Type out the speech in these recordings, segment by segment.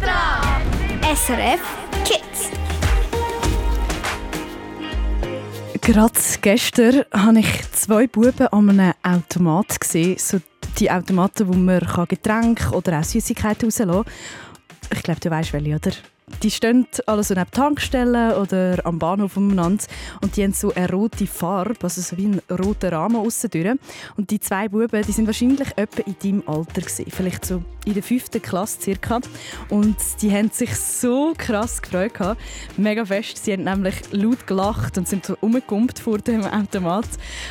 dran! SRF Kids. Gerade gestern habe ich zwei Buben an einem Automat gesehen. So die Automaten, wo man Getränke oder auch Süßigkeiten rauslassen kann. Ich glaube, du weißt welche, oder? Die stehen alle so neben Tankstellen oder am Bahnhof umeinander und die haben so eine rote Farbe, also so wie ein roter Rahmen aussen. Und die zwei Buben, die sind wahrscheinlich etwa in deinem Alter gewesen, vielleicht so in der fünften Klasse circa. Und die haben sich so krass gefreut gehabt, mega fest. Sie haben nämlich laut gelacht und sind so umgekumpelt vor dem Automat.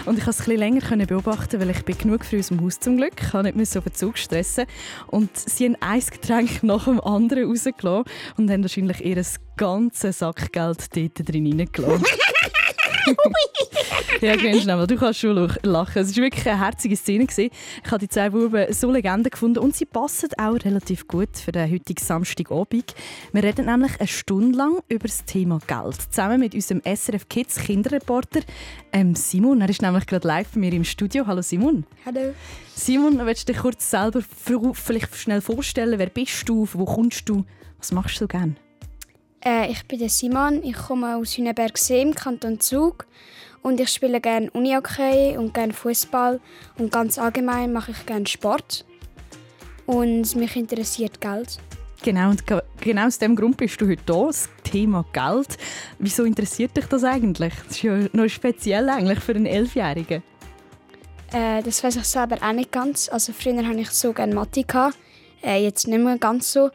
Und ich konnte es ein bisschen länger beobachten, weil ich bin genug früh aus dem Haus zum Glück, ich konnte nicht mehr so viel Zug stressen. Und sie haben ein Getränk nach dem anderen rausgelassen und haben wahrscheinlich ihr ganzes Sackgeld dort drin hineingelassen. ja, genau. Du kannst schon lachen. Es war wirklich eine herzige Szene. Ich habe die zwei Buben so Legenden gefunden und sie passen auch relativ gut für den heutigen Samstagabend. Wir reden nämlich eine Stunde lang über das Thema Geld. Zusammen mit unserem SRF Kids Kinderreporter ähm, Simon. Er ist nämlich gerade live bei mir im Studio. Hallo Simon. Hallo. Simon, willst du dich kurz selber vielleicht schnell vorstellen? Wer bist du? Wo kommst du? Was machst du gerne? Äh, ich bin der Simon, ich komme aus Hünebergsee im Kanton Zug und ich spiele gerne Unihockey und gerne Fußball und ganz allgemein mache ich gerne Sport und mich interessiert Geld. Genau, und genau aus dem Grund bist du heute hier, das Thema Geld. Wieso interessiert dich das eigentlich? Das ist ja noch speziell eigentlich für einen Elfjährigen. Äh, das weiß ich selber auch nicht ganz. Also früher hatte ich so gerne Mathe. Äh, jetzt nicht mehr ganz so.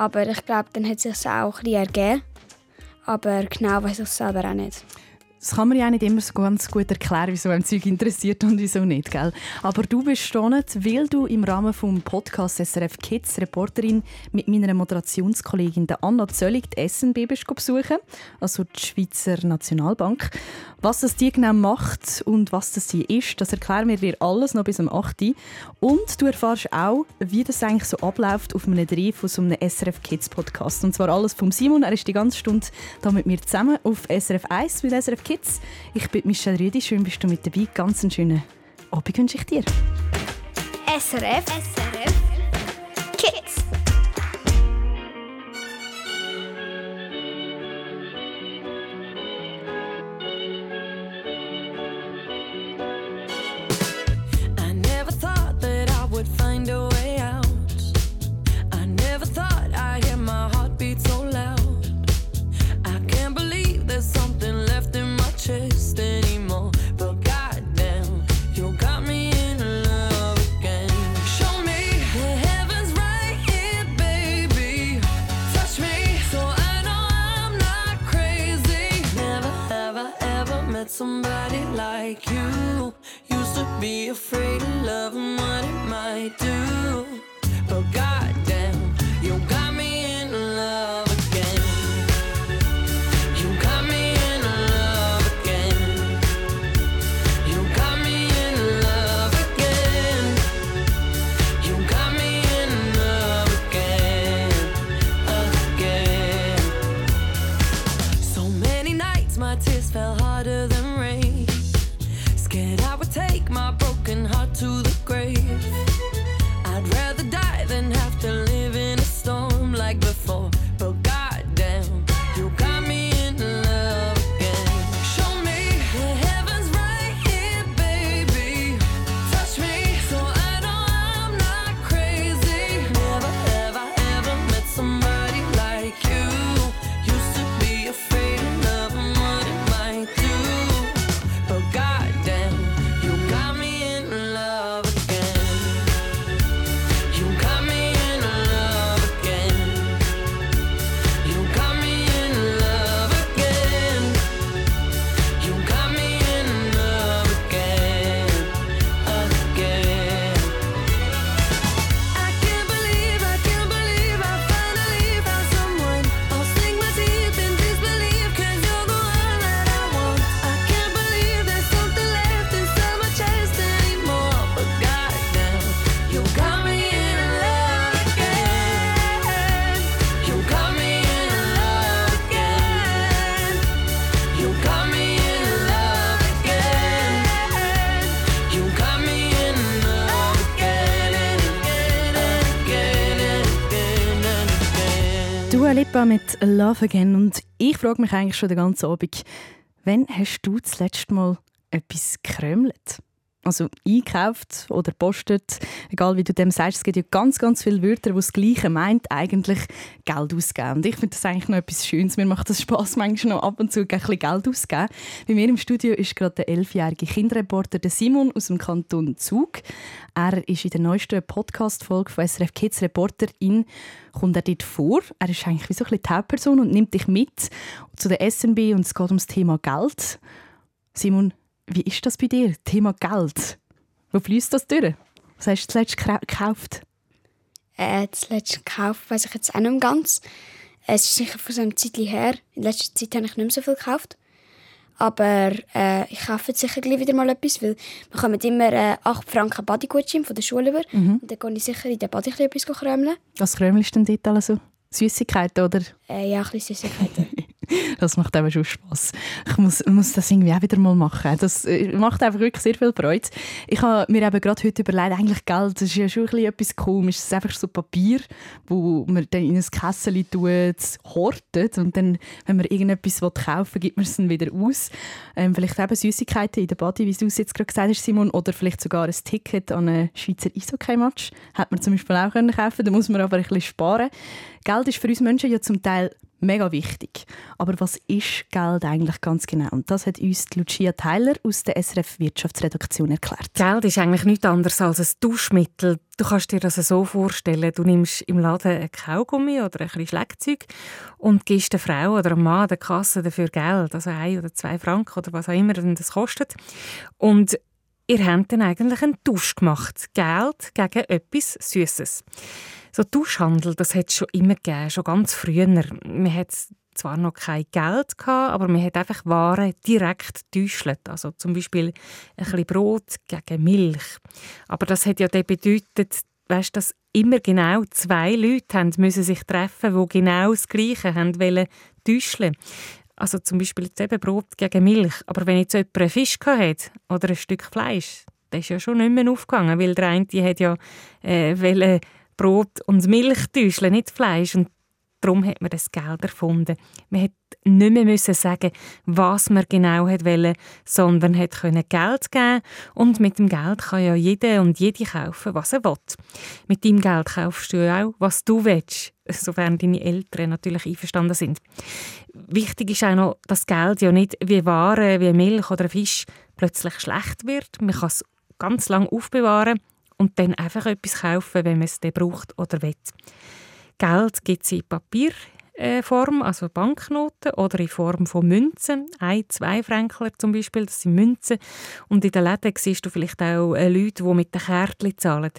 Aber ich glaube, dann hat es sich auch ein bisschen ergeben. Aber genau weiß ich es selber auch nicht. Das kann man ja nicht immer so ganz gut erklären, wieso ein Zeug interessiert und wieso nicht, gell? Aber du bist stehend, weil du im Rahmen des Podcasts SRF Kids Reporterin mit meiner Moderationskollegin Anna Zöllig die SNB bist besuchen, also die Schweizer Nationalbank. Was das die genau macht und was das sie ist, das erklären wir dir alles noch bis zum 8. Und du erfährst auch, wie das eigentlich so abläuft auf einem Dreh von so einem SRF Kids Podcast. Und zwar alles vom Simon. Er ist die ganze Stunde da mit mir zusammen auf SRF 1 mit SRF Kids Kids. Ich bin Michelle Rüdi, schön bist du mit dabei. Ganz einen schönen Abend wünsche ich dir. SRF, SRF Kids. somebody like you. Used to be afraid of loving what it might do. But God tears fell harder than rain. Love Again. Und ich frage mich eigentlich schon den ganzen Abend, wann hast du das letzte Mal etwas gekrömelt? Also einkauft oder postet, egal wie du dem sagst, es gibt ja ganz, ganz viele Wörter, die das Gleiche meint, eigentlich Geld ausgeben. Und ich finde das eigentlich noch etwas Schönes. Mir macht das Spass, manchmal noch ab und zu ein bisschen Geld auszugeben. Bei mir im Studio ist gerade der elfjährige Kinderreporter Simon aus dem Kanton Zug. Er ist in der neuesten Podcast-Folge von SRF Kids Reporterin kommt er dort vor. Er ist eigentlich wie so ein bisschen die Hauptperson und nimmt dich mit zu der SNB und es geht um das Thema Geld. Simon, wie ist das bei dir? Thema Geld. Wo fließt das durch? Was hast du zuletzt gekauft? Äh, zuletzt gekauft, weiß ich jetzt auch nicht ganz. Es ist sicher von so einem Zeit her. In letzter Zeit habe ich nicht mehr so viel gekauft. Aber äh, ich kaufe jetzt sicher gleich wieder mal etwas, weil wir kommen immer äh, 8 Franken Badegutschein von der Schule über. Mhm. Und dann gehe ich sicher in den Bad etwas krömeln. Was krömelst du denn dort alles so? Süßigkeiten, oder? Äh, ja, ein bisschen Süßigkeiten. das macht eben schon Spass. Ich muss, muss das irgendwie auch wieder mal machen. Das äh, macht einfach wirklich sehr viel Freude. Ich habe mir eben gerade heute überlegt, eigentlich Geld, das ist ja schon ein etwas komisch. Es ist einfach so Papier, wo man dann in ein Kessel tut, hortet und dann, wenn man irgendetwas kaufen will, gibt man es dann wieder aus. Ähm, vielleicht eben Süßigkeiten in der Body, wie du es jetzt gerade gesagt hast, Simon, oder vielleicht sogar ein Ticket an einen Schweizer Eishockey-Match. Hätte man zum Beispiel auch können kaufen da muss man aber ein bisschen sparen. Geld ist für uns Menschen ja zum Teil mega wichtig. Aber was ist Geld eigentlich ganz genau? Und das hat uns Lucia Tyler aus der SRF Wirtschaftsredaktion erklärt. Geld ist eigentlich nichts anderes als ein Duschmittel. Du kannst dir das so vorstellen, du nimmst im Laden ein Kaugummi oder ein bisschen Schlägzeug und gibst der Frau oder dem Mann der Kasse dafür Geld, also ein oder zwei Franken oder was auch immer das kostet. Und ihr habt dann eigentlich einen Tausch gemacht. Geld gegen etwas Süßes. So Tauschhandel, das hat es schon immer gegeben, schon ganz früher. Man hat zwar noch kein Geld gehabt, aber man hat einfach Waren direkt getäuscht. Also zum Beispiel ein bisschen Brot gegen Milch. Aber das hat ja dann bedeutet, weißt, dass immer genau zwei Leute haben müssen sich treffen, die genau das Gleiche haben wollen täuschen. Also zum Beispiel jetzt eben Brot gegen Milch. Aber wenn jetzt jemand einen Fisch hatte oder ein Stück Fleisch, das ist ja schon nicht mehr aufgegangen, weil der eine die hat ja äh, Brot und Milch täuschen, nicht Fleisch. Und darum hat man das Geld erfunden. Man hat nicht mehr müssen sagen, was man genau wollte, sondern hat können Geld geben und mit dem Geld kann ja jeder und jede kaufen, was er will. Mit dem Geld kaufst du auch, was du willst, sofern deine Eltern natürlich einverstanden sind. Wichtig ist auch noch, dass Geld ja nicht wie Waren, wie Milch oder Fisch plötzlich schlecht wird. Man kann es ganz lange aufbewahren und dann einfach etwas kaufen, wenn man es braucht oder will. Geld gibt es in Papierform, also Banknoten, oder in Form von Münzen. Ein, zwei Fränkler zum Beispiel, das sind Münzen. Und in den Läden siehst du vielleicht auch äh, Leute, die mit den Kärtchen zahlen.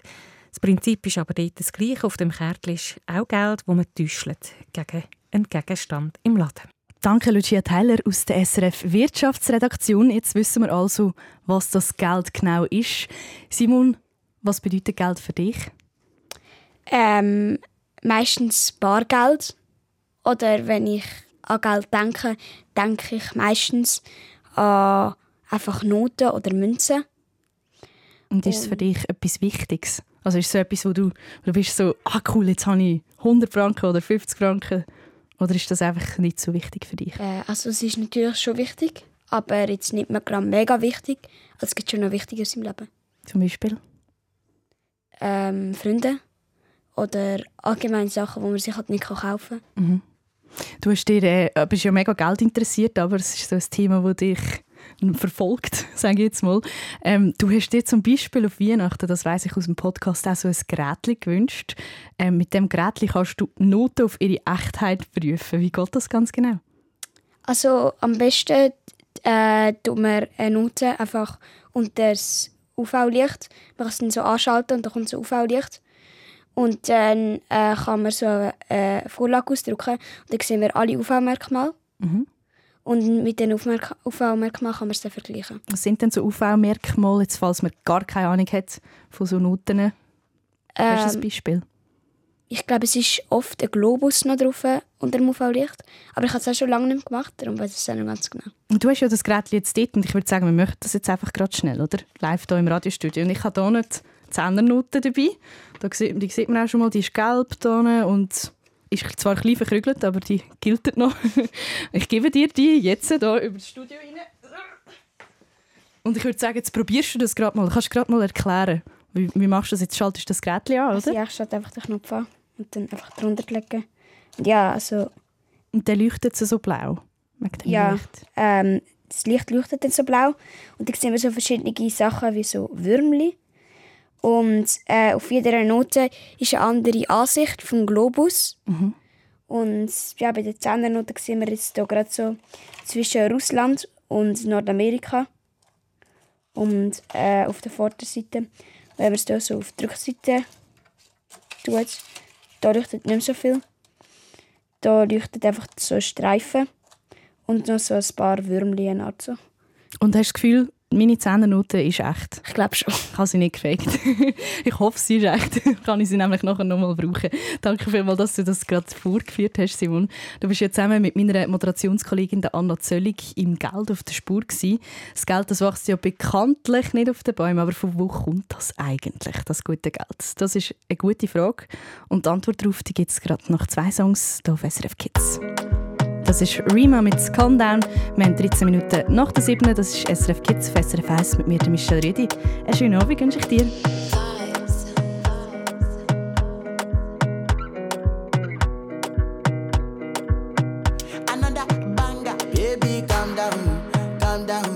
Das Prinzip ist aber dort das gleiche. Auf dem Kärtchen ist auch Geld, das man täuscht gegen einen Gegenstand im Laden. Danke, Lucia Tyler aus der SRF Wirtschaftsredaktion. Jetzt wissen wir also, was das Geld genau ist. Simon, was bedeutet Geld für dich? Ähm, meistens Bargeld. Oder wenn ich an Geld denke, denke ich meistens an einfach Noten oder Münzen. Und ist es für dich etwas Wichtiges? Also ist es so etwas, wo du, du bist so, ah cool, jetzt habe ich 100 Franken oder 50 Franken? Oder ist das einfach nicht so wichtig für dich? Äh, also es ist natürlich schon wichtig, aber jetzt nicht mehr gerade mega wichtig. Also es gibt schon noch Wichtiges im Leben. Zum Beispiel? ähm, Freunde oder allgemein Sachen, die man sich halt nicht kaufen kann. Mhm. Du hast dir, äh, bist ja mega Geld interessiert, aber es ist so ein Thema, das dich verfolgt, sage ich jetzt mal. Ähm, du hast dir zum Beispiel auf Weihnachten, das weiß ich aus dem Podcast, auch so ein Gerät gewünscht. Ähm, mit dem Gerät kannst du Noten auf ihre Echtheit prüfen. Wie geht das ganz genau? Also am besten äh, tut man eine Note einfach unter das UV-Licht. Man kann es dann so anschalten und dann kommt so UV-Licht. Und dann äh, kann man so eine äh, Vorlage ausdrucken und dann sehen wir alle UV-Merkmale. Mhm. Und mit den UV-Merkmalen kann man es dann vergleichen. Was sind denn so UV-Merkmale, falls man gar keine Ahnung hat von so Noten? Ähm, Hast du ein Beispiel? Ich glaube, es ist oft ein Globus noch drauf unter dem UV-Licht. Aber ich habe es auch schon lange nicht gemacht, darum weiß ich es auch nicht ganz genau. Du hast ja das Gerät jetzt dort und ich würde sagen, wir möchten das jetzt einfach gerade schnell, oder? Live hier im Radiostudio. Und ich habe hier nicht Zehnernoten dabei. Da sieht, die sieht man auch schon mal, die ist gelb hier und ist zwar klein verkrügelt, aber die gilt noch. ich gebe dir die jetzt hier über das Studio rein. Und ich würde sagen, jetzt probierst du das gerade mal. Kannst du gerade mal erklären, wie, wie machst du das? Jetzt schaltest du das Gerät an, oder? Also ja, ich schalte einfach den Knopf an und dann einfach drunter legen. Und ja, also... Und dann leuchtet es so blau? Ja, ähm, das Licht leuchtet dann so blau und dann sehen wir so verschiedene Sachen wie so Würmli. Und äh, auf jeder Note ist eine andere Ansicht vom Globus. Mhm. Und ja, bei der Zehnernote sehen wir jetzt hier gerade so zwischen Russland und Nordamerika. Und äh, auf der Vorderseite, wenn man es hier so auf die Rückseite tut, da leuchtet nicht mehr so viel. Da leuchtet einfach so Streifen und noch so ein paar Würmchen. Also. Und hast du das Gefühl, meine Zehnernote ist echt. Ich glaube schon. Ich habe sie nicht gefaked. ich hoffe, sie ist echt. kann ich sie nämlich nachher nochmal brauchen. Danke vielmals, dass du das gerade vorgeführt hast, Simon. Du bist ja zusammen mit meiner Moderationskollegin Anna Zöllig im Geld auf der Spur gewesen. Das Geld das wächst ja bekanntlich nicht auf den Bäumen, aber von wo kommt das eigentlich, das gute Geld? Das ist eine gute Frage und die Antwort darauf gibt es gerade nach zwei Songs hier auf SRF Kids. Das ist Rima mit Calm Down. Wir haben 13 Minuten nach der 7. Das ist SRF Kids auf SRF 1 mit mir, Michelle Redi. Einen schönen Abend wünsche ich dir. Calm Down,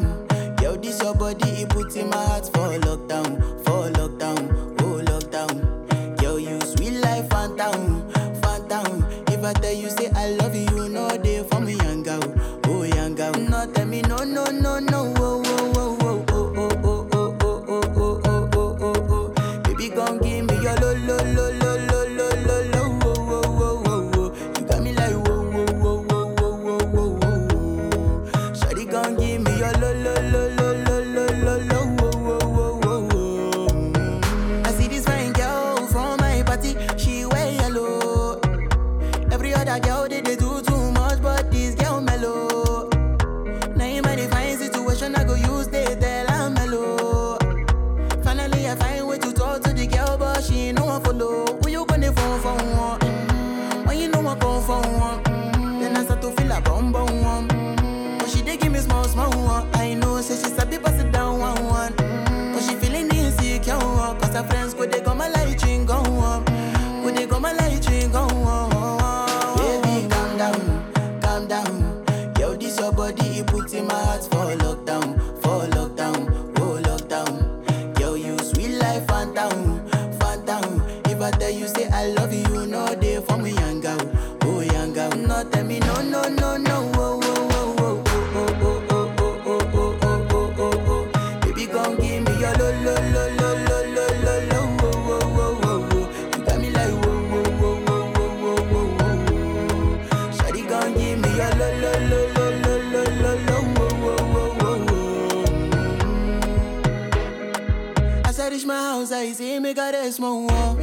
see me got a small one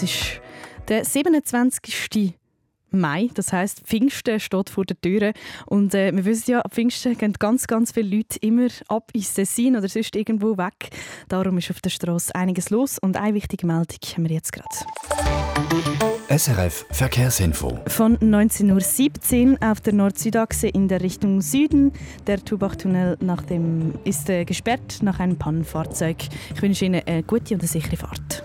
das ist der 27. Mai, das heißt Pfingsten steht vor der Tür und äh, wir wissen ja, ab Pfingsten gehen ganz, ganz viele Leute immer ab ins Tessin oder sonst irgendwo weg. Darum ist auf der Straße einiges los und eine wichtige Meldung haben wir jetzt gerade. SRF Verkehrsinfo. Von 19.17 Uhr auf der Nord-Süd-Achse in der Richtung Süden. Der Tubach-Tunnel nach dem ist äh, gesperrt nach einem Pannenfahrzeug. Ich wünsche Ihnen eine gute und eine sichere Fahrt.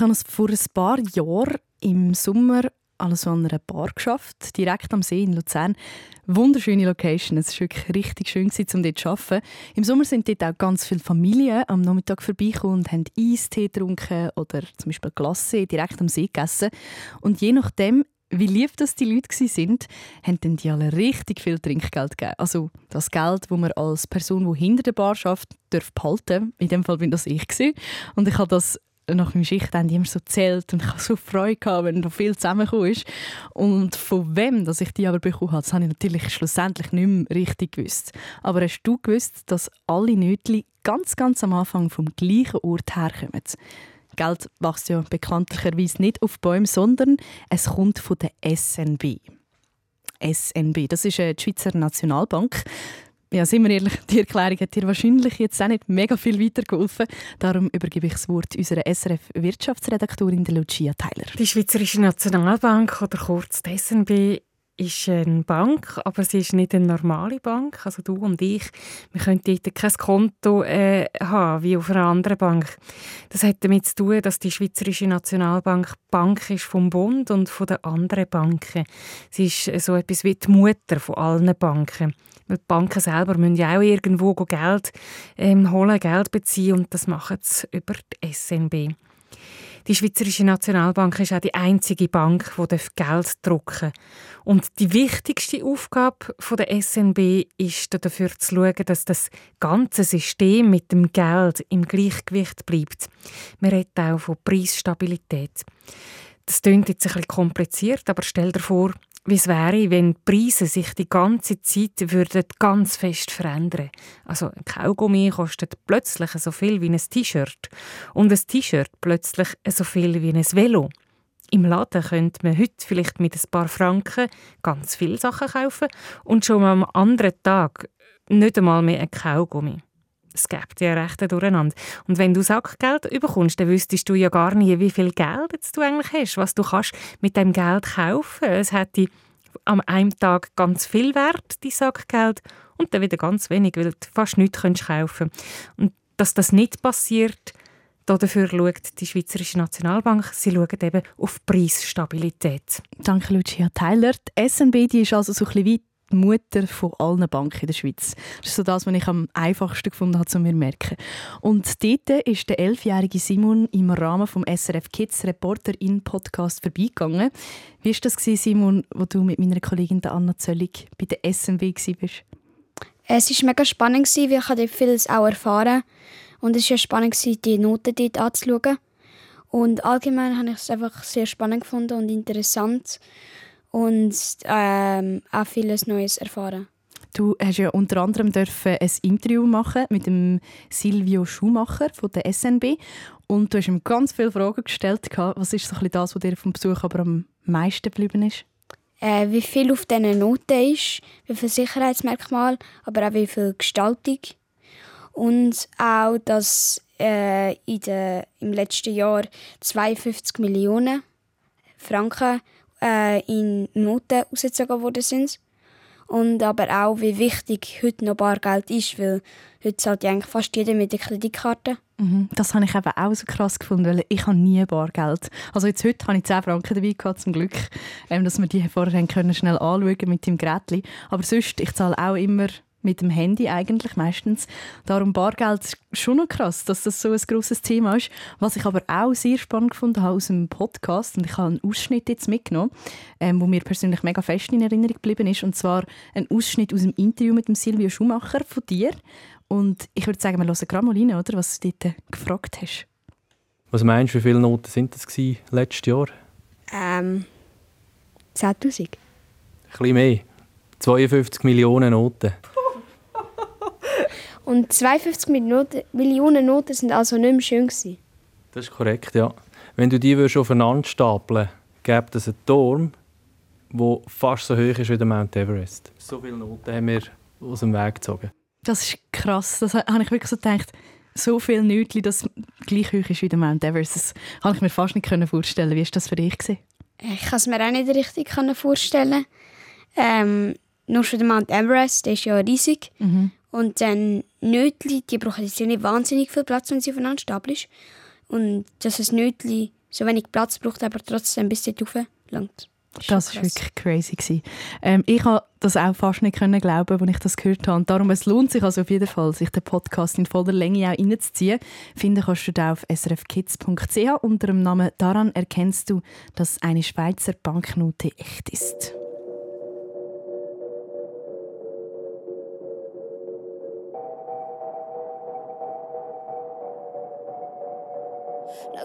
Ich habe vor ein paar Jahren im Sommer alles an einer Bar geschafft, direkt am See in Luzern. Wunderschöne Location, es war wirklich richtig schön, um dort zu arbeiten. Im Sommer sind dort auch ganz viele Familien am Nachmittag vorbeigekommen und haben Eistee getrunken oder zum Beispiel Glasse direkt am See gegessen. Und je nachdem, wie lieb das die Leute waren, haben die alle richtig viel Trinkgeld gegeben. Also das Geld, das man als Person, die hinter der Bar arbeitet, darf behalten. In dem Fall bin das ich. Gewesen. Und ich habe das nach meinem Schichtende immer so zählt und ich hatte so Freude, gehabt, wenn noch viel zusammengekommen ist. Und von wem dass ich die aber bekommen habe, das habe ich natürlich schlussendlich nicht mehr richtig gewusst. Aber hast du gewusst, dass alle Nötli ganz, ganz am Anfang vom gleichen Ort herkommen? Geld wächst ja bekanntlicherweise nicht auf Bäumen, sondern es kommt von der SNB. SNB, das ist äh, die Schweizer Nationalbank. Ja, sind wir ehrlich, die Erklärung hat dir wahrscheinlich jetzt auch nicht mega viel weitergeholfen. Darum übergebe ich das Wort unserer SRF-Wirtschaftsredaktorin Lucia Tyler. Die Schweizerische Nationalbank oder kurz die SNB ist eine Bank, aber sie ist nicht eine normale Bank. Also du und ich, wir können dort kein Konto äh, haben wie auf einer anderen Bank. Das hat damit zu tun, dass die Schweizerische Nationalbank Bank ist vom Bund und von den anderen Banken. Sie ist so etwas wie die Mutter von allen Banken. Die Banken selber müssen ja auch irgendwo Geld ähm, holen, Geld beziehen und das machen sie über die SNB. Die Schweizerische Nationalbank ist auch die einzige Bank, die Geld drucken darf. Und die wichtigste Aufgabe der SNB ist dafür zu schauen, dass das ganze System mit dem Geld im Gleichgewicht bleibt. Man redet auch von Preisstabilität. Das klingt jetzt ein bisschen kompliziert, aber stell dir vor, wie es wäre, wenn die Preise sich die ganze Zeit würden ganz fest verändern Also ein Kaugummi kostet plötzlich so viel wie ein T-Shirt und ein T-Shirt plötzlich so viel wie ein Velo. Im Laden könnte man heute vielleicht mit ein paar Franken ganz viele Sachen kaufen und schon am anderen Tag nicht einmal mehr ein Kaugummi. Es gibt ja recht durcheinander. Und wenn du Sackgeld bekommst, dann wüsstest du ja gar nie, wie viel Geld jetzt du eigentlich hast, was du kannst mit dem Geld kaufen. Es hätte am einem Tag ganz viel Wert, die Sackgeld, und dann wieder ganz wenig, weil du fast nichts kannst kaufen Und dass das nicht passiert, dafür schaut die Schweizerische Nationalbank. Sie schaut eben auf Preisstabilität. Danke, Lucia Tyler. Die SNB die ist also so ein bisschen die Mutter von allen Banken in der Schweiz. Das ist so das, was ich am einfachsten gefunden habe, um mir zu merken. Und dort ist der elfjährige Simon im Rahmen vom SRF Kids Reporter in Podcast vorbeigegangen. Wie war das, Simon, wo du mit meiner Kollegin Anna Zöllig bei der SNB warst? Es war mega spannend, weil ich dort vieles auch erfahren Und es war spannend, die Noten dort anzuschauen. Und allgemein habe ich es einfach sehr spannend gefunden und interessant. Und ähm, auch vieles Neues erfahren. Du hast ja unter anderem dürfen ein Interview machen mit dem Silvio Schumacher von der SNB und du hast ihm ganz viele Fragen gestellt. Was ist so ein bisschen das, was dir vom Besuch aber am meisten geblieben ist? Äh, wie viel auf diesen Noten ist, wie viel Sicherheitsmerkmal, aber auch wie viel Gestaltung. Und auch, dass äh, in der, im letzten Jahr 52 Millionen Franken äh, in Noten rausgezogen worden sind. Und aber auch, wie wichtig heute noch Bargeld ist, weil heute zahlt ja eigentlich fast jeder mit der Kreditkarte. Mhm. Das habe ich eben auch so krass gefunden, weil ich habe nie Bargeld. Also jetzt heute habe ich 10 Franken dabei gehabt, zum Glück, ähm, dass wir die vorher schnell anschauen mit dem Gerät. Aber sonst, ich zahle auch immer mit dem Handy eigentlich meistens. Darum Bargeld ist schon noch krass, dass das so ein grosses Thema ist. Was ich aber auch sehr spannend gefunden habe aus dem Podcast, und ich habe einen Ausschnitt jetzt mitgenommen, ähm, wo mir persönlich mega fest in Erinnerung geblieben ist, und zwar ein Ausschnitt aus dem Interview mit dem Silvio Schumacher von dir. Und ich würde sagen, wir hören gerade mal rein, oder, was du dort gefragt hast. Was meinst du, wie viele Noten sind das gewesen, letztes Jahr? Ähm, 10'000. Ein bisschen mehr. 52 Millionen Noten. Und 52 Minuten, Millionen Noten sind also nicht mehr schön gewesen. Das ist korrekt, ja. Wenn du die würdest aufeinander stapeln gäbe es einen Turm, der fast so hoch ist wie der Mount Everest. So viele Noten haben wir aus dem Weg gezogen. Das ist krass. Das habe ich wirklich so gedacht. So viel Nötchen, das gleich hoch ist wie der Mount Everest. Das kann ich mir fast nicht vorstellen. Wie war das für dich? gewesen? Ich kann es mir auch nicht richtig vorstellen. Ähm, nur schon der Mount Everest, der ist ja riesig. Und dann Nötli, die brauchen jetzt nicht wahnsinnig viel Platz, wenn sie aufeinander stapeln. Und dass ein Nötli so wenig Platz braucht, aber trotzdem bis dort rauf langt. Das war wirklich crazy. gewesen. Ähm, ich konnte das auch fast nicht können glauben, als ich das gehört habe. Und darum es lohnt sich also auf jeden Fall, sich den Podcast in voller Länge auch reinzuziehen. Finden kannst du den auf srfkids.ch unter dem Namen «Daran erkennst du, dass eine Schweizer Banknote echt ist».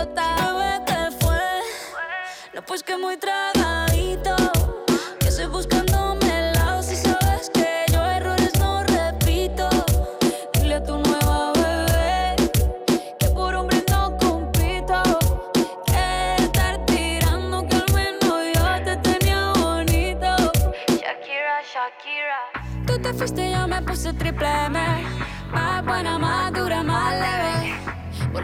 Bichota. Bebé, ¿qué fue? No, pues que muy tragadito. Que estoy buscándome el lado. Si sabes que yo errores no repito. Dile a tu nueva bebé que por hombre no compito. Que estar tirando que al menos yo te tenía bonito. Shakira, Shakira. Tú te fuiste yo me puse triple M. Más buena, más dura, más leve.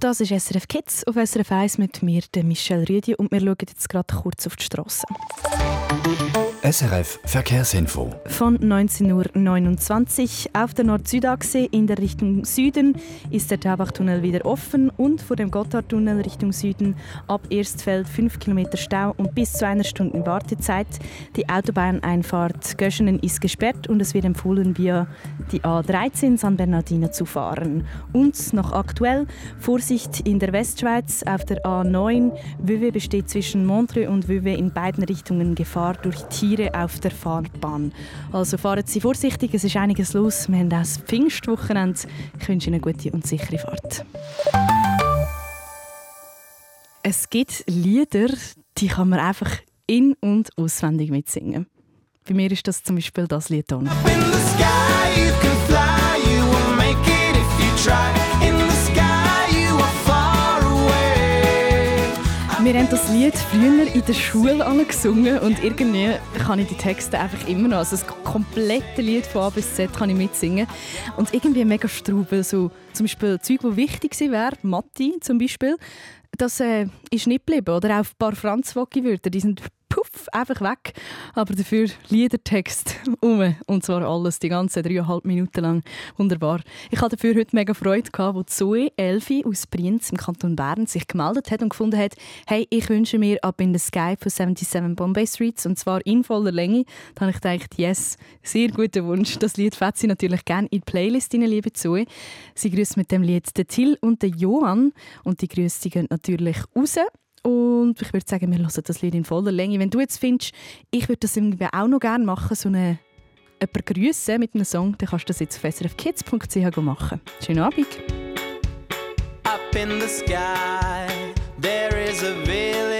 Das ist SRF Kids auf SRF 1 mit mir, Michelle Rüdi, und wir schauen jetzt gerade kurz auf die Straße. SRF Verkehrsinfo. Von 19.29 Uhr auf der Nord-Süd-Achse in der Richtung Süden ist der Taubachtunnel wieder offen und vor dem Gotthardtunnel Richtung Süden ab Erstfeld 5 Kilometer Stau und bis zu einer Stunde Wartezeit. Die Autobahneinfahrt Göschenen ist gesperrt und es wird empfohlen, via die A13 San Bernardino zu fahren. Und noch aktuell Vorsicht in der Westschweiz auf der A9. Wöwe besteht zwischen Montreux und Wöwe in beiden Richtungen Gefahr durch Tiere auf der Fahrbahn. Also fahren Sie vorsichtig, es ist einiges los. Wir haben auch das Pfingstwochenende. Ich wünsche Ihnen eine gute und sichere Fahrt. Es gibt Lieder, die kann man einfach in- und auswendig mitsingen. Bei mir ist das zum Beispiel das Lied hier. In the sky you can fly, you will make it if you try. Wir haben das Lied früher in der Schule alle gesungen und irgendwie kann ich die Texte einfach immer noch, also das komplette Lied von A bis Z kann ich mitsingen. Und irgendwie mega strubel, so zum Beispiel Zeug, die wichtig gewesen wäre, Matti zum Beispiel, das äh, ist nicht geblieben. Oder auch ein paar Franzwocki-Wörter, die sind puff, einfach weg. Aber dafür Liedertext um. Und zwar alles, die ganzen dreieinhalb Minuten lang. Wunderbar. Ich hatte dafür heute mega Freude, gehabt, wo Zoe Elfi aus Brienz im Kanton Bern sich gemeldet hat und gefunden hat, hey, ich wünsche mir «Up in the Sky» von 77 Bombay Streets und zwar in voller Länge. Da habe ich gedacht, yes, sehr guter Wunsch. Das Lied fährt sie natürlich gerne in die Playlist rein, liebe Zoe. Sie grüßt mit dem Lied den Till und den Johann und die Grüße gehen natürlich raus. Und ich würde sagen, wir hören das Lied in voller Länge. Wenn du jetzt findest, ich würde das irgendwie auch noch gerne machen, so eine jemanden grüßen mit einem Song, dann kannst du das jetzt auf srfkids.ch machen. Schönen Abend. Up in the sky, there is a village,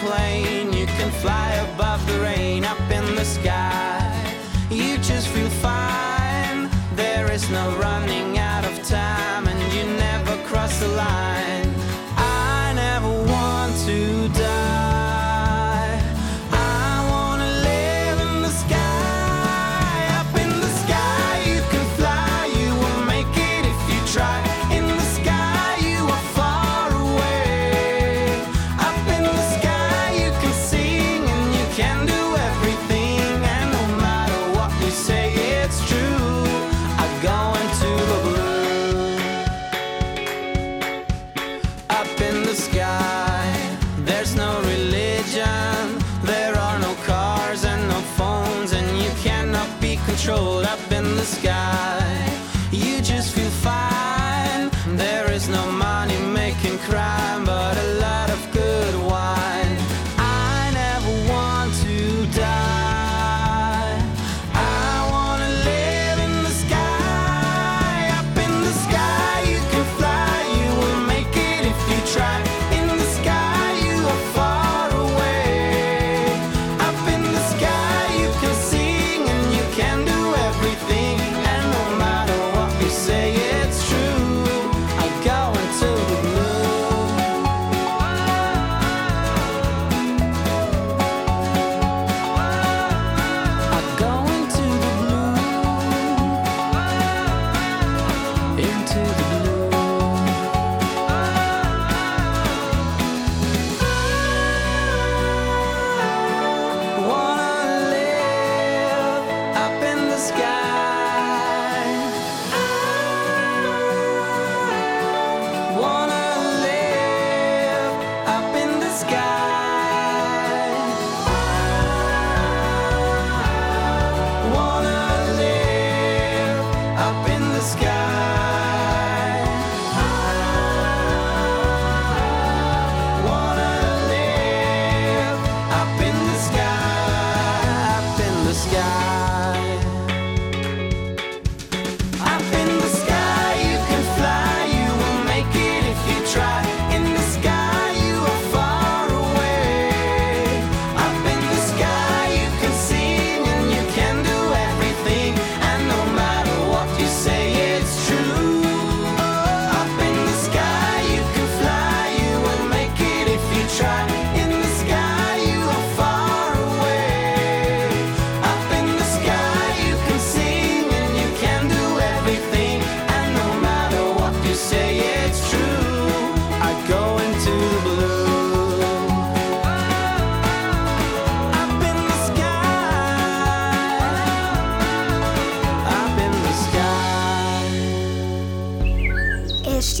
plane, you can fly above the rain. Up in the sky, you just feel fine. There is no running out of time, and you never cross the line.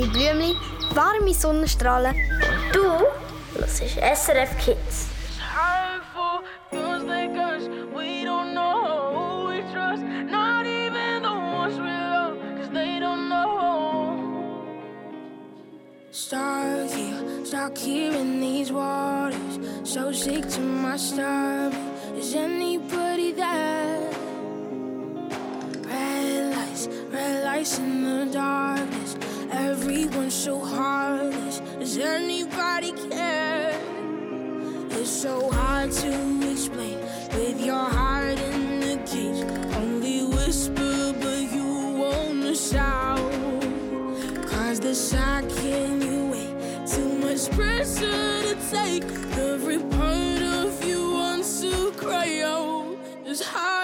unsere Blümchen, warme Sonnenstrahlen. Du das ist SRF Kids. Stuck here, stuck here in these waters. So sick to my stomach. Is anybody there? Red lights, red lights in the darkness. Everyone's so heartless. Does anybody care? It's so hard to explain with your heart in the cage. Only whisper, but you won't shout. Cause the shock in you wait. Too much pressure to take. Every part of you wants to cry out. It's hard.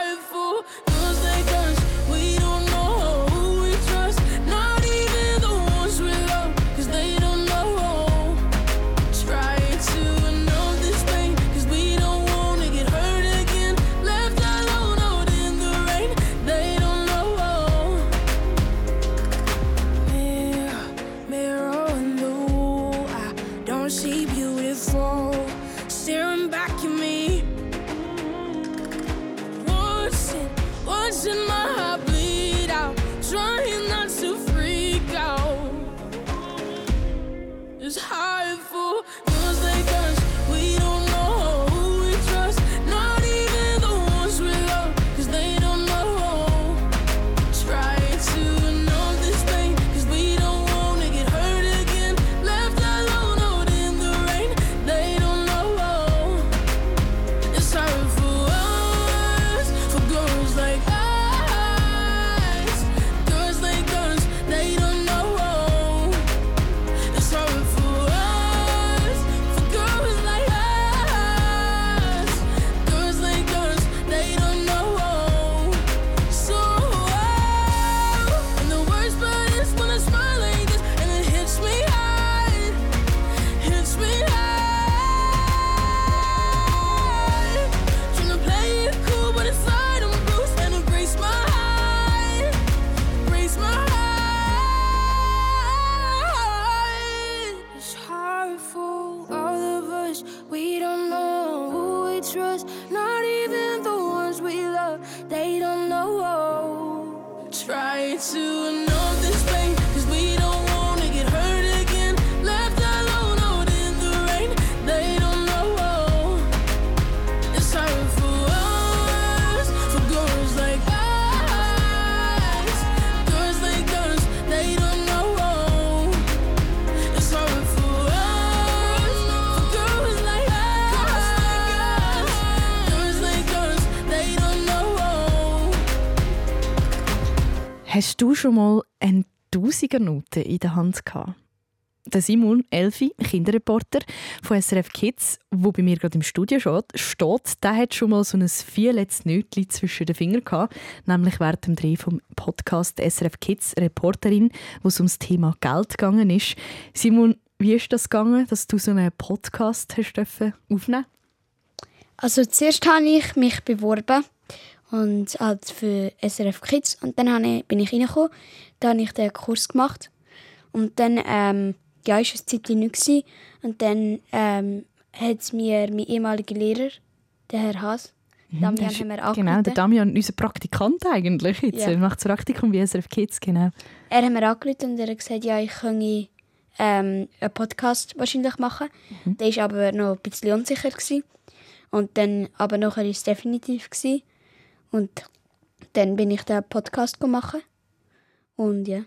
Hast du schon mal eine Tausiger-Note in der Hand gehabt? Der Simon Elfi, Kinderreporter von SRF Kids, wo bei mir gerade im Studio steht, der hat schon mal so ein vierletztes Nötchen zwischen den Fingern gehabt, nämlich während dem Dreh vom Podcast SRF Kids Reporterin, wo es ums Thema Geld gegangen ist. Simon, wie ist das gegangen, dass du so einen Podcast hast aufnehmen? Also zuerst habe ich mich beworben und halt für SRF Kids und dann ich, bin ich reingekommen, dann habe ich den Kurs gemacht und dann ähm, ja, ist es Zeit nicht gewesen. und dann ähm, hat mir mein ehemaliger Lehrer, der Herr Haas, Damian Das ist- haben wir Genau, der. Damian, unser Praktikant eigentlich jetzt. Ja. Er macht das Praktikum bei SRF Kids, genau. Er hat mir angerufen und er hat gesagt, ja, ich könne ähm, einen Podcast wahrscheinlich machen. Der war aber noch ein bisschen unsicher. Gewesen. Und dann, aber nachher war es definitiv. Gewesen. Und dann bin ich den Podcast machen. Und ja.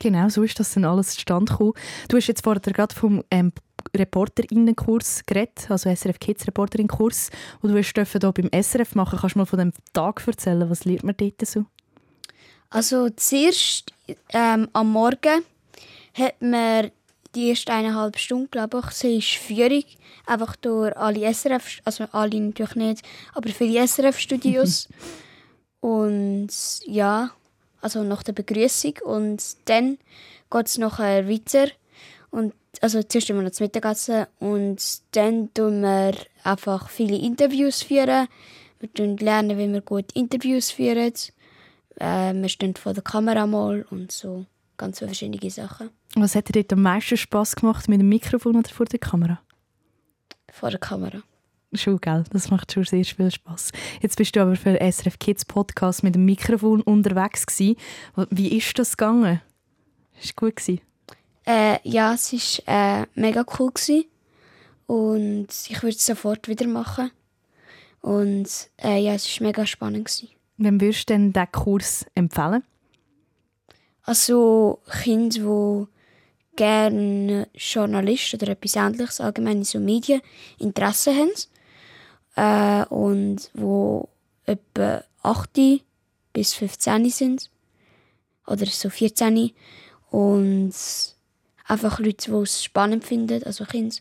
Genau, so ist das dann alles zustande gekommen. Du hast jetzt vorher gerade vom ähm, Reporterinnenkurs geredet, also SRF Kids Reporterinnenkurs, und du hast hier beim SRF machen. Kannst du mal von dem Tag erzählen? Was lernt man dort so? Also zuerst ähm, am Morgen hat man die erste eineinhalb Stunden, glaube ich, sie ist Führung, einfach durch alle SRF, also alle natürlich nicht, aber viele SRF-Studios. und ja, also nach der Begrüßung und dann geht es nachher weiter und also zuerst immer noch zum Mittagessen und dann tun wir einfach viele Interviews führen. Wir lernen, wie wir gut Interviews führen. Äh, wir stehen vor der Kamera mal und so ganz viele verschiedene Sachen Was hat dir dort am meisten Spass gemacht, mit dem Mikrofon oder vor der Kamera? vor der Kamera. Schon, gell? Das macht schon sehr viel Spass. Jetzt bist du aber für den SRF Kids Podcast mit dem Mikrofon unterwegs gewesen. Wie ist das gegangen? Ist gut gewesen? Äh, ja, es war äh, mega cool gewesen. und ich würde es sofort wieder machen. Und äh, ja, es war mega spannend. Gewesen. Wem würdest du denn diesen Kurs empfehlen? Also Kinder, die gerne Journalist oder etwas Ähnliches, allgemein in so Medien, Interesse haben. Äh, und wo etwa 8 bis 15 sind. Oder so 14. Und einfach Leute, die es spannend finden, also Kinder.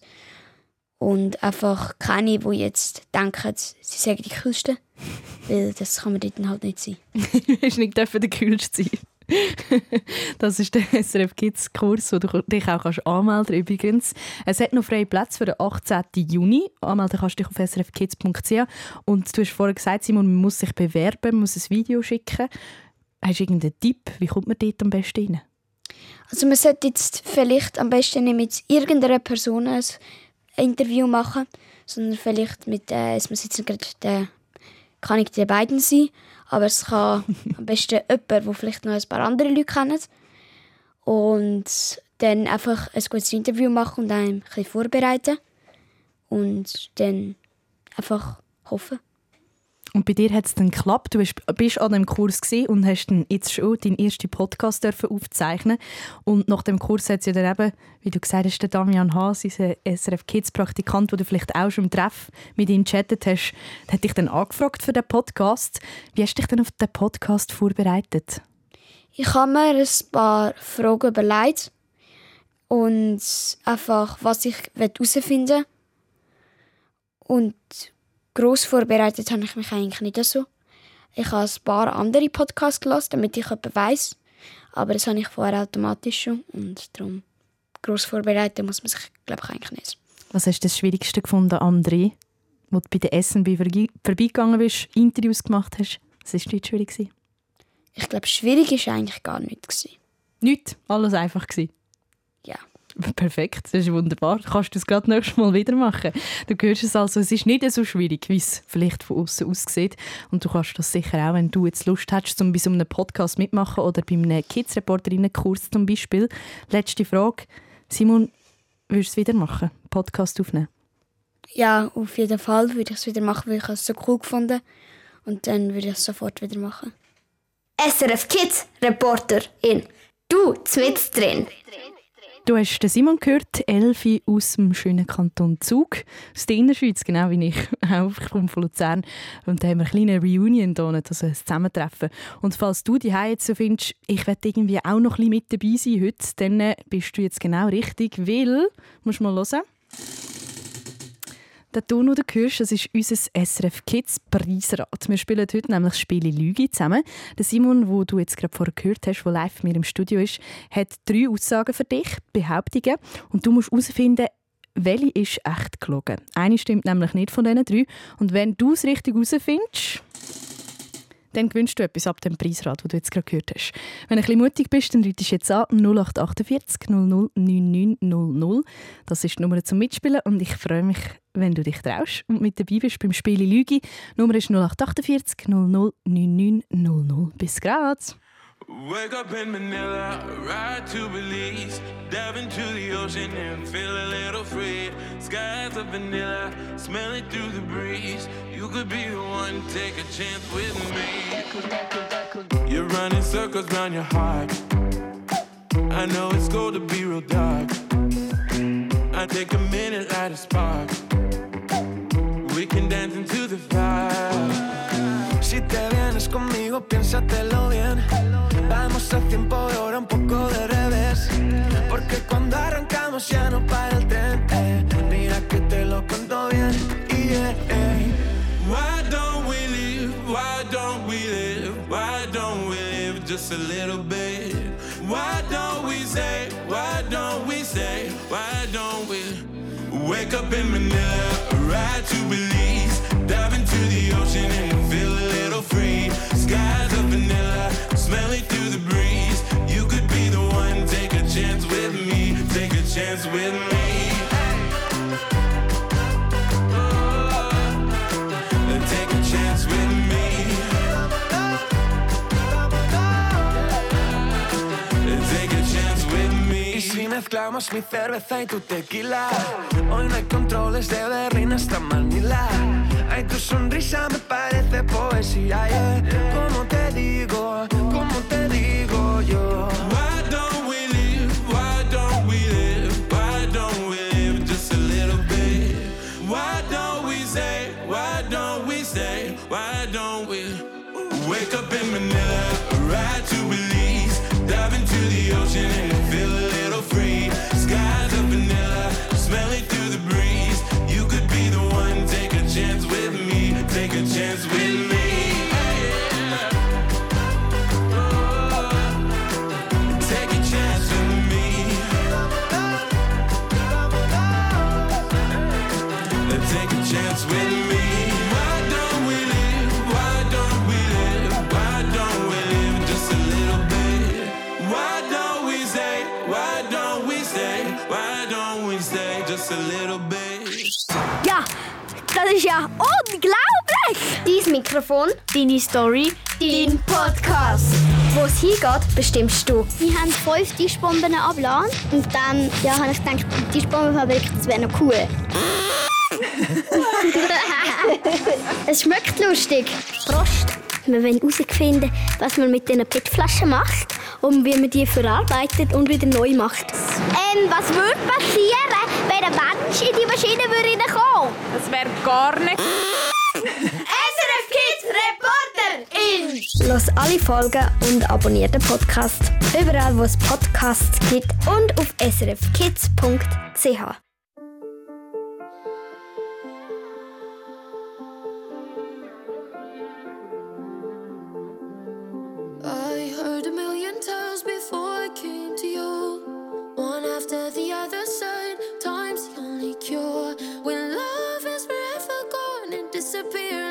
Und einfach keine, die jetzt denken, sie sagen die Coolsten. Weil das kann man dort halt nicht sein. Du hast nicht dürfen der Kühlste sein. das ist der SRF Kids Kurs, wo du dich auch kannst anmelden übrigens. Es hat noch freie Plätze für den 18. Juni. Anmelden kannst du dich auf srfkids.ch. Und du hast vorhin gesagt, Simon, man muss sich bewerben, man muss ein Video schicken. Hast du irgendeinen Tipp? Wie kommt man dort am besten rein? Also man sollte jetzt vielleicht am besten nicht mit irgendeiner Person ein Interview machen, sondern vielleicht mit, äh, es muss gerade der, kann ich die beiden sein, aber es kann am besten jemand, der vielleicht noch ein paar andere Leute kennt und dann einfach ein gutes Interview machen und einem ein bisschen vorbereiten und dann einfach hoffen. Und bei dir hat es dann geklappt. Du bist, an dem Kurs und hast dann jetzt schon deinen ersten Podcast aufzeichnen. Und nach dem Kurs hat es ja dann eben, wie du gesagt hast, der Damian Haas, unser SRF Kids Praktikant, wo du vielleicht auch schon im Treff mit ihm chattet hast, hat dich dann angefragt für den Podcast. Wie hast du dich denn auf den Podcast vorbereitet? Ich habe mir ein paar Fragen überlegt und einfach, was ich herausfinden will. Und gross vorbereitet habe ich mich eigentlich nicht so. Ich habe ein paar andere Podcasts gelassen, damit ich etwas weiss. Aber das habe ich vorher automatisch schon. Und darum, gross vorbereiten muss man sich, glaube ich, eigentlich nicht. Was hast du das Schwierigste gefunden, André? Wo du bei der SNB vorbeigegangen bist, Interviews gemacht hast. Was war dort schwierig? gewesen? Ich glaube, schwierig war eigentlich gar nicht. Gewesen. Nichts, alles einfach. Gewesen. Ja. Perfekt, das ist wunderbar. Kannst du es gerade nächstes Mal wieder machen. Du hörst es also, es ist nicht so schwierig, wie es vielleicht von außen aussieht. Und du kannst das sicher auch, wenn du jetzt Lust hast, um bei so einem Podcast mitmachen oder bei einem Kids-Reporterinnen-Kurs zum Beispiel. Letzte Frage. Simon, würdest du es wieder machen? Podcast aufnehmen? Ja, auf jeden Fall würde ich es wieder machen, weil ich es so cool gefunden Und dann würde ich es sofort wieder machen. SRF Kids Reporter in Du, mit drin. Du hast den Simon gehört, Elfi aus dem schönen Kanton Zug, aus der Innerschweiz, genau wie ich. Ich komme von Luzern. Und da haben wir eine kleine Reunion hier, also ein Zusammentreffen. Und falls du die jetzt so findest, ich werde irgendwie auch noch ein bisschen mit dabei sein heute, dann äh, bist du jetzt genau richtig, weil, musst du mal hören. Der Ton, du hörst, das ist unser SRF Kids Preisrad. Wir spielen heute nämlich das Spiel Lüge zusammen. Der Simon, wo du jetzt gerade vorher gehört hast, der live mit mir im Studio ist, hat drei Aussagen für dich, Behauptungen. Und du musst herausfinden, welche ist echt gelogen. Eine stimmt nämlich nicht von diesen drei. Und wenn du es richtig herausfindest, dann gewinnst du etwas ab dem Preisrad, das du jetzt gerade gehört hast. Wenn du ein bisschen mutig bist, dann rufst du jetzt an 0848 00 9900. Das ist die Nummer zum Mitspielen und ich freue mich, wenn du dich traust und mit dabei bist beim Spiel Lüge. Die Nummer ist 0848 00 9900. Bis grad! Wake up in Manila, ride to Belize, dive into the ocean and feel a little free. Skies of vanilla, smell it through the breeze. You could be the one, take a chance with me. You're running circles round your heart. I know it's cold to be real dark. I take a minute, light a spark. We can dance into the fire. Si te vienes conmigo, piénsatelo bien. A un poco de revés. Porque cuando arrancamos ya no para el tren. eh. Mira que te lo cuento bien. Y eh, eh. Why don't we live? Why don't we live? Why don't we live just a little bit? Why don't we say? Why don't we say? Why don't we wake up in Manila, ride to Belize, dive into the ocean and feel a little free? Skies chance with me. Take a chance with me. Take a chance with me. Y si mezclamos mi cerveza y tu tequila, hoy no hay controles de Berlín hasta Manila. Ay, tu sonrisa me parece poesía, yeah. Como te digo, como te digo yo. Don't we say? Why don't we wake up in Manila, ride to Belize, dive into the ocean das ist ja unglaublich! Dein Mikrofon, deine Story, dein Podcast. Wo es hingeht, bestimmst du. Wir haben fünf Tischbomben abgeladen und dann ja, habe ich gedacht, die Tischbombenfabrik, das wäre noch cool. es schmeckt lustig. Prost! Wir wollen herausfinden, was man mit diesen PET-Flaschen macht und wie man die verarbeitet und wieder neu macht. Ähm, was würde passieren, ein Mensch in die Maschine würde kommen? Das wäre gar nicht. SRF Kids Reporter in! Los alle Folgen und abonniert den Podcast. Überall, wo es Podcasts gibt und auf srfkids.ch. fear.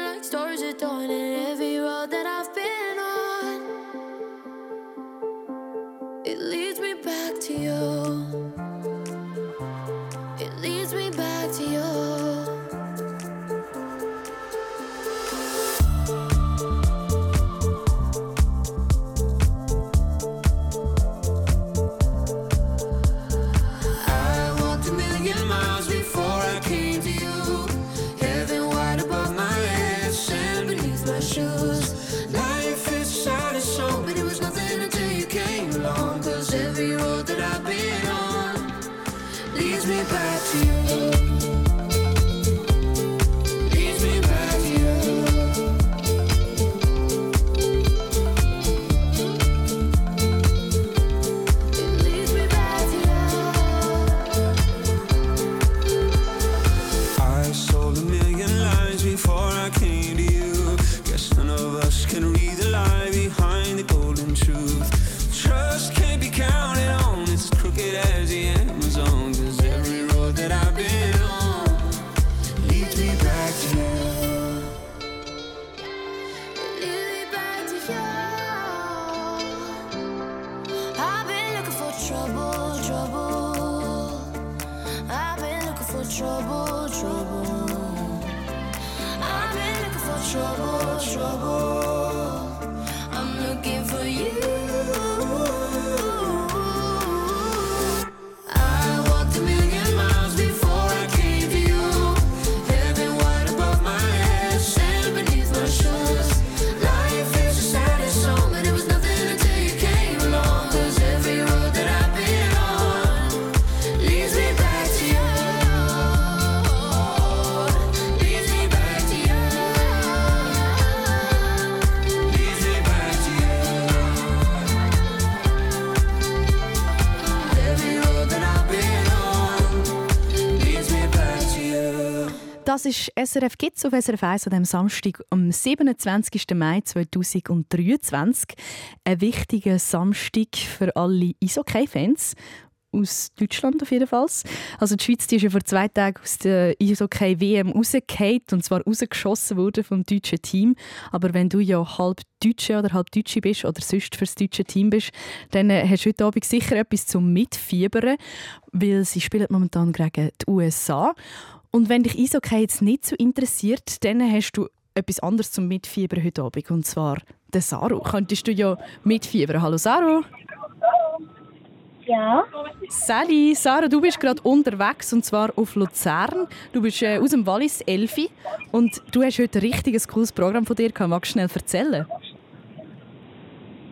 Das ist SRF Kids auf SRF 1 an diesem Samstag am 27. Mai 2023. Ein wichtiger Samstag für alle Eishockey-Fans. Aus Deutschland auf jeden Fall. Also die Schweiz die ist ja vor zwei Tagen aus der Eishockey-WM rausgefallen und zwar rausgeschossen worden vom deutschen Team. Aber wenn du ja halb Deutsche oder halb Deutsche bist oder sonst für das deutsche Team bist, dann äh, hast du heute Abend sicher etwas zum Mitfiebern, weil sie spielen momentan gegen die USA. Und wenn dich Eishockey jetzt nicht so interessiert, dann hast du etwas anderes zum Mitfiebern heute Abend, und zwar den Saru. Könntest du ja mitfiebern. Hallo Saru. Ja. Sally, Sarah, du bist gerade unterwegs und zwar auf Luzern. Du bist äh, aus dem Wallis Elfi und du hast heute ein richtiges cooles Programm von dir gehabt. Magst du schnell erzählen?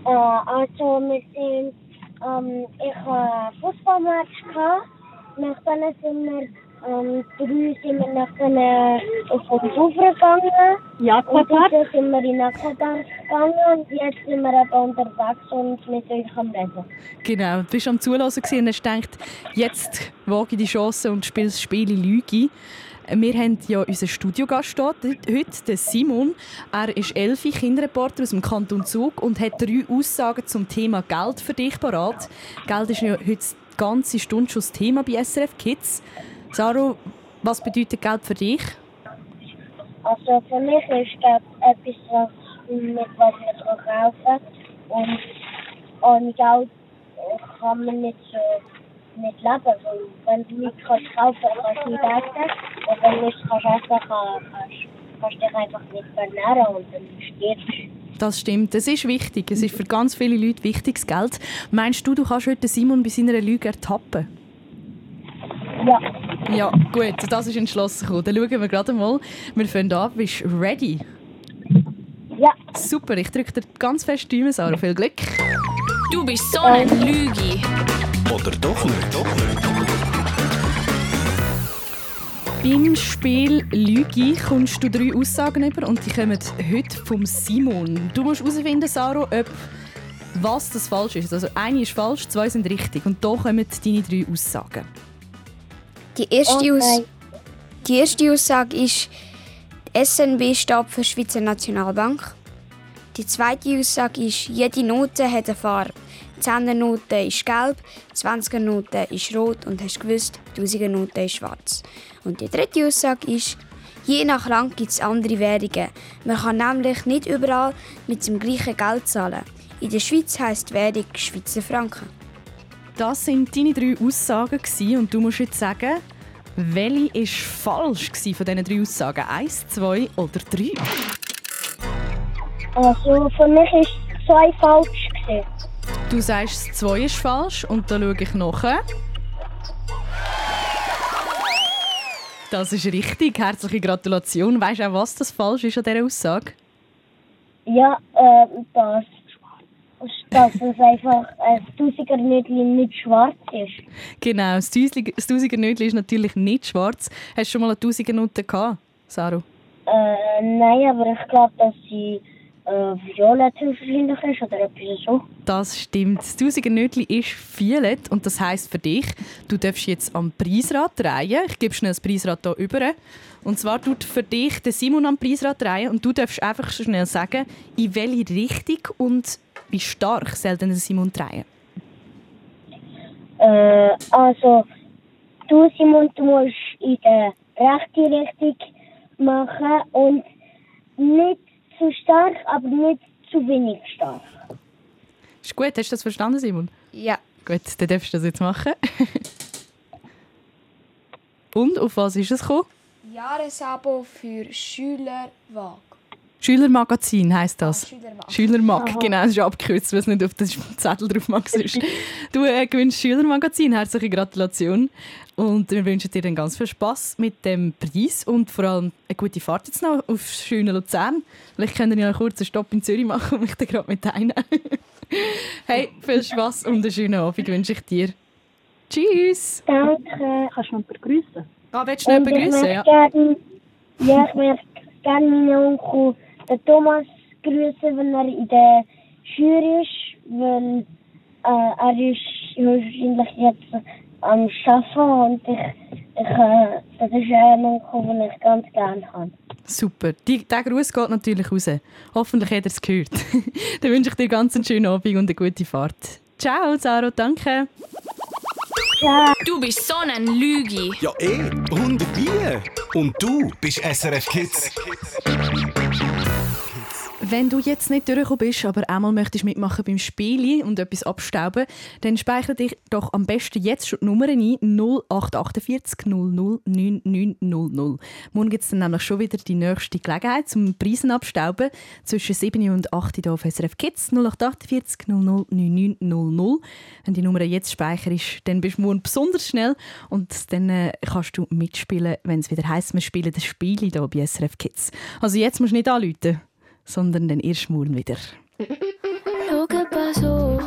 Äh, also wir sind, ähm, ich hatte einen Fußballmatch gehabt. Nachdem sind wir, ähm, drei sind wir nachher auf den Ufer gegangen. Ja, Und dann sind wir in Aquadarf gegangen und jetzt sind wir eben unterwegs und mit euch am Reden. Genau, du bist am gewesen und hast gedacht, jetzt wage ich die Chance und spiele das Spiel Lüge. Wir haben ja unseren Studiogast hier, heute, den Simon. Er ist Elfi, Kinderreporter aus dem Kanton Zug und hat drei Aussagen zum Thema Geld für dich parat. Geld ist ja heute die ganze Stunde schon das Thema bei SRF Kids. Saro, was bedeutet Geld für dich? Also für mich ist das etwas, was, mit was ich kann kaufen Und ohne Geld kann man nicht so nicht leben. Weil wenn du nichts kannst kaufen kannst, kannst du nicht essen. Und wenn du nichts kannst essen kannst, kannst, kannst du dich einfach nicht ernähren und dann stirbst du. Das stimmt, es ist wichtig. Es ist für ganz viele Leute wichtiges Geld. Meinst du, du kannst heute Simon bei seiner Lüge ertappen? Ja. Ja, gut, das ist entschlossen gekommen. Dann schauen wir gerade mal. Wir fangen an. Bist du ready? Ja. Super, ich drücke dir ganz fest die Daumen, Sarah. Viel Glück. Du bist so eine Lüge. Oder doch nicht? Doch nicht. Beim Spiel Lüge kommst du drei Aussagen über und die kommen heute vom Simon. Du musst herausfinden, Saro, ob was das falsch ist. Also eine ist falsch, zwei sind richtig. Und da kommen deine drei Aussagen. Die erste, Okay. Aus die erste Aussage ist, die SNB steht für Schweizer Nationalbank. Die zweite Aussage ist, jede Note hat eine Farbe. Die 10er Note ist gelb, die 20er Note ist rot und hast gewusst, die 1000er Note ist schwarz. Und die dritte Aussage ist, je nach Land gibt es andere Währungen. Man kann nämlich nicht überall mit dem gleichen Geld zahlen. In der Schweiz heisst die Währung Schweizer Franken. Das sind deine drei Aussagen und du musst jetzt sagen, welche ist falsch gewesen von diesen drei Aussagen? Eins, zwei oder drei? Also für mich ist zwei falsch gewesen. Du sagst, das zwei ist falsch und da schaue ich nach. Das ist richtig. Herzliche Gratulation. Weißt du auch, was das falsch ist an dieser Aussage? Ja, äh, dass, dass es einfach ein Tausiger-Nötchen nicht schwarz ist. Genau, das Tausiger- das Tausiger-Nötchen ist natürlich nicht schwarz. Hast du schon mal eine Tausiger-Nutte gehabt, Saru? Äh, nein, aber ich glaube, dass sie äh, violett wahrscheinlich ist oder etwas so. Das stimmt. Das Tausiger-Nötchen ist violett und das heisst für dich, du darfst jetzt am Preisrad drehen. Ich gebe schnell das Preisrad hier über. Und zwar tut für dich der Simon am Preisrad drehen und du darfst einfach schnell sagen, in welche Richtung und wie stark soll denn der Simon drehen. Äh, also, du Simon, du musst in die rechte Richtung machen und nicht zu stark, aber nicht zu wenig stark. Ist gut, hast du das verstanden, Simon? Ja. Gut, dann darfst du das jetzt machen. und auf was ist es gekommen? Jahresabo für Schülerwagen. Schülermagazin heisst das. Schülermag. Schülermag, Aha. genau, das ist abgekürzt, weil es nicht auf den Zettel drauf magst. Du äh, gewinnst Schülermagazin, herzliche Gratulation. Und wir wünschen dir dann ganz viel Spass mit dem Preis und vor allem eine gute Fahrt jetzt noch auf schöne Luzern. Vielleicht könnt ihr ja noch kurz einen Stopp in Zürich machen und mich dann gerade mit einnehmen. hey, viel Spass und einen schönen Abend wünsche ich dir. Tschüss! Danke. Kannst du jemanden grüßen? Ah, willst du noch begrüßen? Ja. gerne, ja, ich möchte gerne meinen Onkel, den Thomas, grüßen, wenn er in der Jury ist, weil äh, er ist wahrscheinlich jetzt am Arbeiten und ich, ich, äh, das ist ein Onkel, den ich ganz gerne habe. Super. Die, der Gruß geht natürlich raus. Hoffentlich hat er es gehört. Dann wünsche ich dir ganz einen schönen Abend und eine gute Fahrt. Ciao, Saro, danke. Du bist so ein Lügi. Ja, eh. Und wie? Und du bist SRF Kids. Wenn du jetzt nicht durchgekommen bist, aber einmal möchtest mitmachen beim Spielen und etwas abstauben, dann speichere dich doch am besten jetzt schon die Nummer ein 0848 00 9900. Morgen gibt es dann nämlich schon wieder die nächste Gelegenheit zum Preisen abstauben zwischen 7 und 8 hier auf SRF Kids 0848 00 9900. Wenn die Nummer jetzt speicherst, dann bist du morgen besonders schnell und dann äh, kannst du mitspielen, wenn es wieder heisst, wir spielen das Spiel hier bei SRF Kids. Also jetzt musst du nicht anrufen sondern dann erst morgen wieder. Lo que pasó,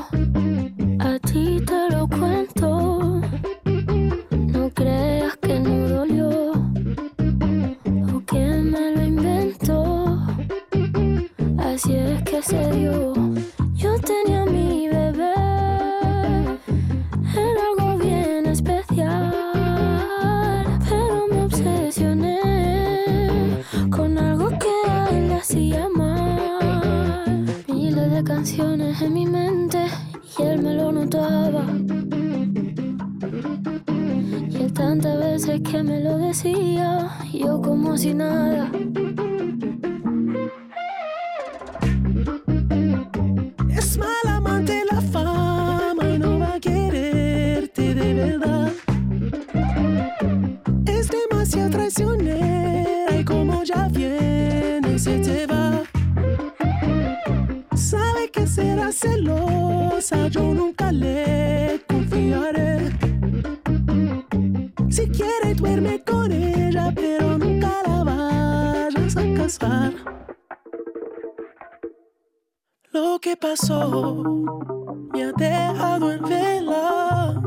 a ti te lo cuento. No creas que no dolió o que me lo inventó. Así es que se dio. En mi mente y él me lo notaba. Y él tantas veces que me lo decía, yo como si nada. Es mal amante la fama y no va a quererte de verdad. Es demasiado traicionera y como ya viene se te va. Yo nunca le confiaré. Si quiere duerme con ella, pero nunca la vayas a casar. Lo que pasó me ha dejado en vela.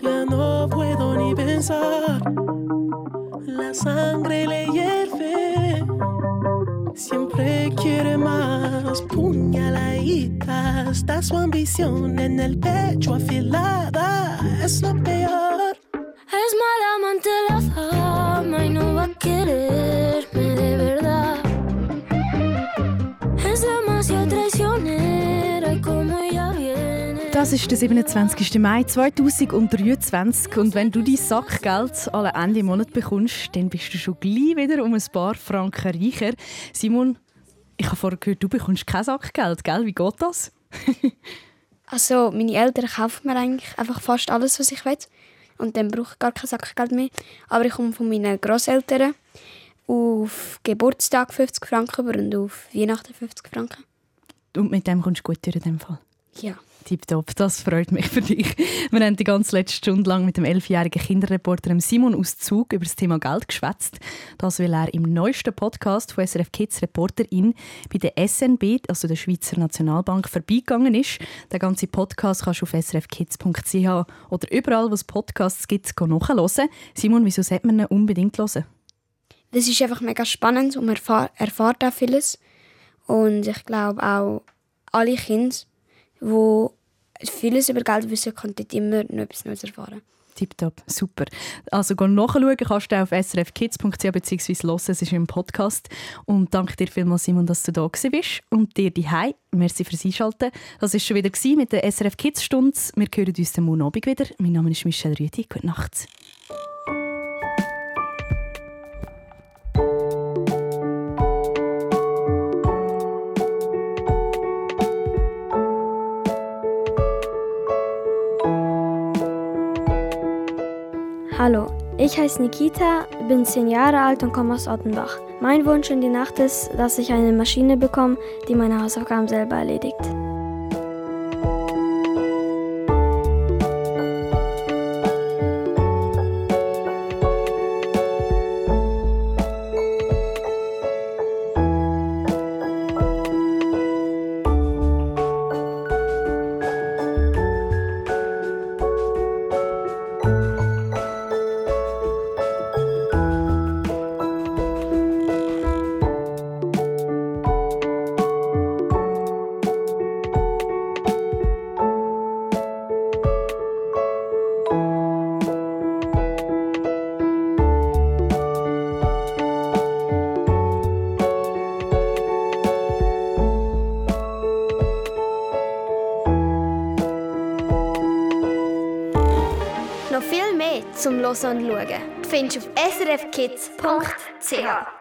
Ya no puedo ni pensar. La sangre le hierve. Siempre quiere más puñaladitas. Está su ambición en el pecho afilada. Es lo peor. Es mala amante la fama y no va a quererme de verdad. Es demasiado traicionera y como ella viene. Das ist der 27. Mai 2023 und wenn du dein Sackgeld alle Ende Monat bekommst, dann bist du schon gleich wieder um ein paar Franken reicher. Simon, ich habe vorher gehört, du bekommst kein Sackgeld, gell? Wie geht das? Also, meine Eltern kaufen mir eigentlich einfach fast alles, was ich will. Und dann brauche ich gar kein Sackgeld mehr. Aber ich komme von meinen Großeltern auf Geburtstag 50 Franken über und auf Weihnachten 50 Franken. Und mit dem kommst du gut durch in dem Fall. Ja. Tipptopp, das freut mich für dich. Wir haben die ganze letzte Stunde lang mit dem elfjährigen Kinderreporter Simon aus Zug über das Thema Geld geschwätzt. Das, weil er im neuesten Podcast von SRF Kids Reporterin bei der SNB, also der Schweizer Nationalbank, vorbeigegangen ist. Den ganzen Podcast kannst du auf srfkids.ch oder überall, wo es Podcasts gibt, nachhören. Simon, wieso sollte man ihn unbedingt hören? Das ist einfach mega spannend und man erfahr erfahrt auch vieles. Und ich glaube auch, alle Kinder, die vieles über Geld wissen, können dort immer noch etwas Neues erfahren. Tipptopp, super. Also geh nachschauen kannst du auf srfkids.ch bzw. hören, es ist im Podcast. Und danke dir vielmals, Simon, dass du da bist. Und dir die merci fürs Einschalten. Das war schon wieder mit der SRF Kids Stunde. Wir hören uns am Abend wieder. Mein Name ist Michelle Rüthi. Gute Nacht. Hallo, ich heiße Nikita, bin 10 Jahre alt und komme aus Ottenbach. Mein Wunsch in die Nacht ist, dass ich eine Maschine bekomme, die meine Hausaufgaben selber erledigt. srfkids.ch.